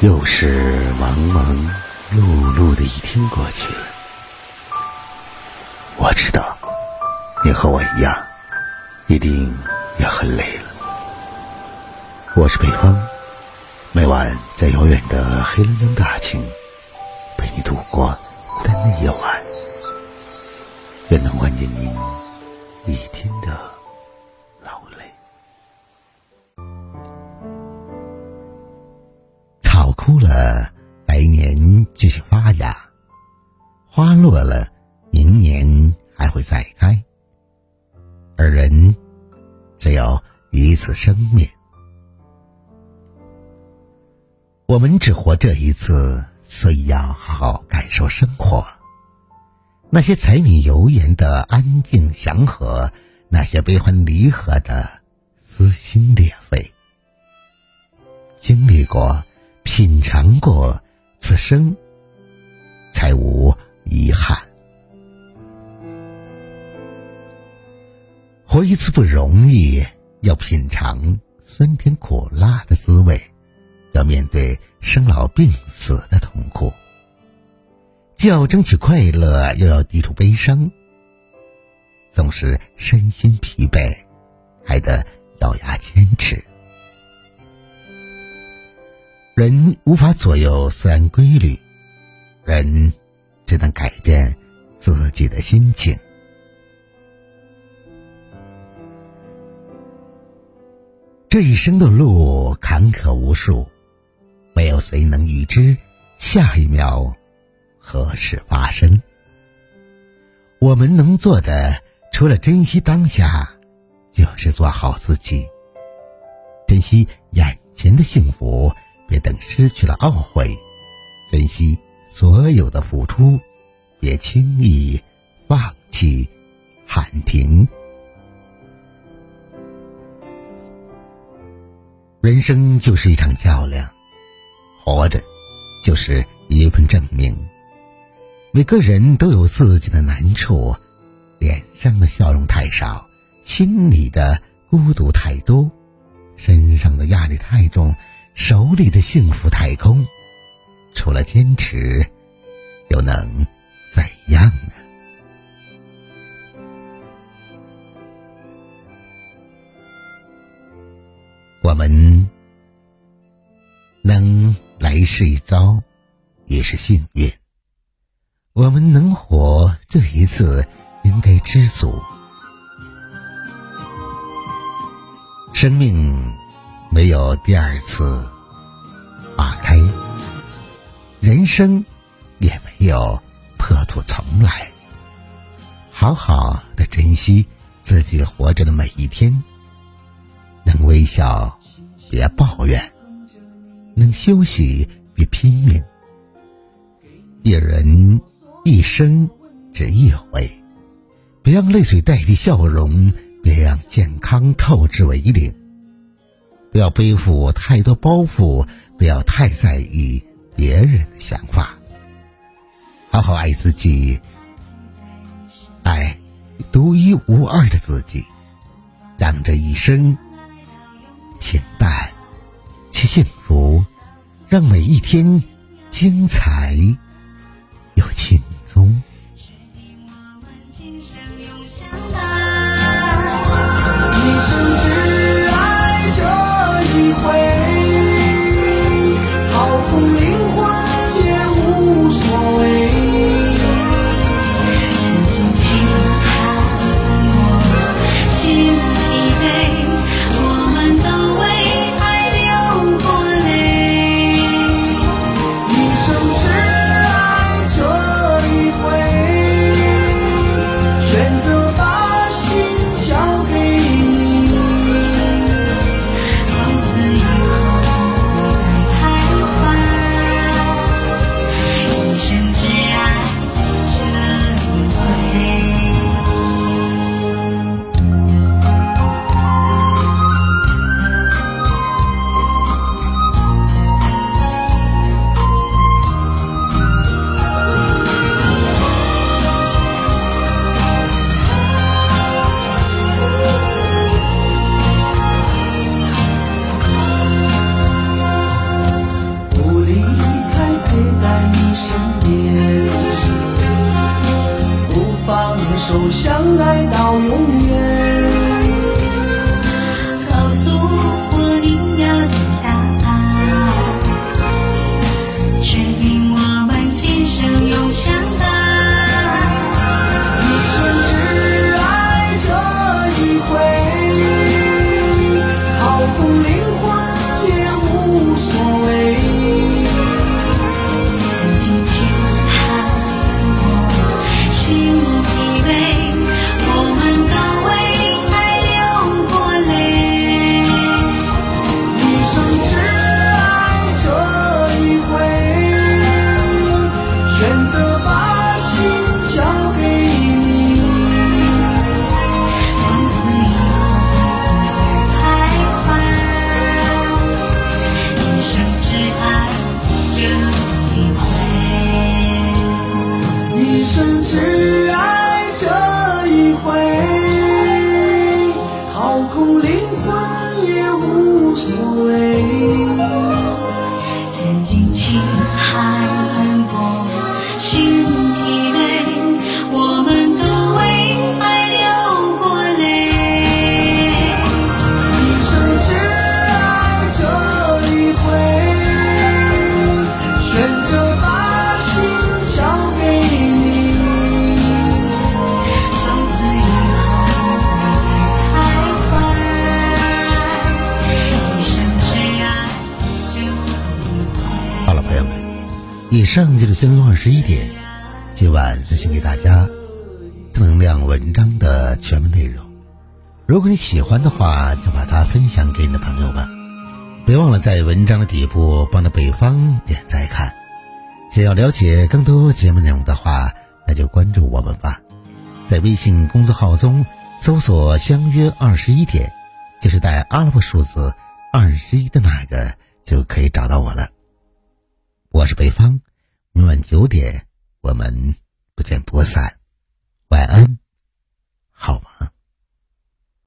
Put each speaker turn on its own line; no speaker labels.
又是忙忙碌碌的一天过去了，我知道你和我一样，一定也很累了。我是北方，每晚在遥远的黑龙江大庆陪你度过孤单的夜晚，愿能缓解您一天的
了，来年继续发芽；花落了，明年还会再开。而人只有一次生命，我们只活这一次，所以要好好感受生活。那些柴米油盐的安静祥和，那些悲欢离合的撕心裂肺，经历过。品尝过此生，才无遗憾。活一次不容易，要品尝酸甜苦辣的滋味，要面对生老病死的痛苦，既要争取快乐，又要抵住悲伤。总是身心疲惫，还得咬牙坚持。人无法左右自然规律，人只能改变自己的心情。这一生的路坎坷无数，没有谁能预知下一秒何时发生。我们能做的，除了珍惜当下，就是做好自己，珍惜眼前的幸福。别等失去了懊悔，珍惜所有的付出，别轻易放弃，喊停。人生就是一场较量，活着就是一份证明。每个人都有自己的难处，脸上的笑容太少，心里的孤独太多，身上的压力太重。手里的幸福太空，除了坚持，又能怎样呢？我们能来世一遭，也是幸运。我们能活这一次，应该知足。生命。没有第二次花开，人生也没有破土重来。好好的珍惜自己活着的每一天，能微笑别抱怨，能休息别拼命。一人一生只一回，别让泪水代替笑容，别让健康透支为零。不要背负太多包袱，不要太在意别人的想法，好好爱自己，爱独一无二的自己，让这一生平淡且幸福，让每一天精彩又轻松。一生只。手相爱到永远。以上就是相约二十一点，今晚分享给大家正能量文章的全部内容。如果你喜欢的话，就把它分享给你的朋友吧。别忘了在文章的底部帮着北方点再看。想要了解更多节目内容的话，那就关注我们吧。在微信公众号中搜索“相约二十一点”，就是带阿拉伯数字二十一的那个，就可以找到我了。我是北方，明晚九点我们不见不散。晚安，好吗？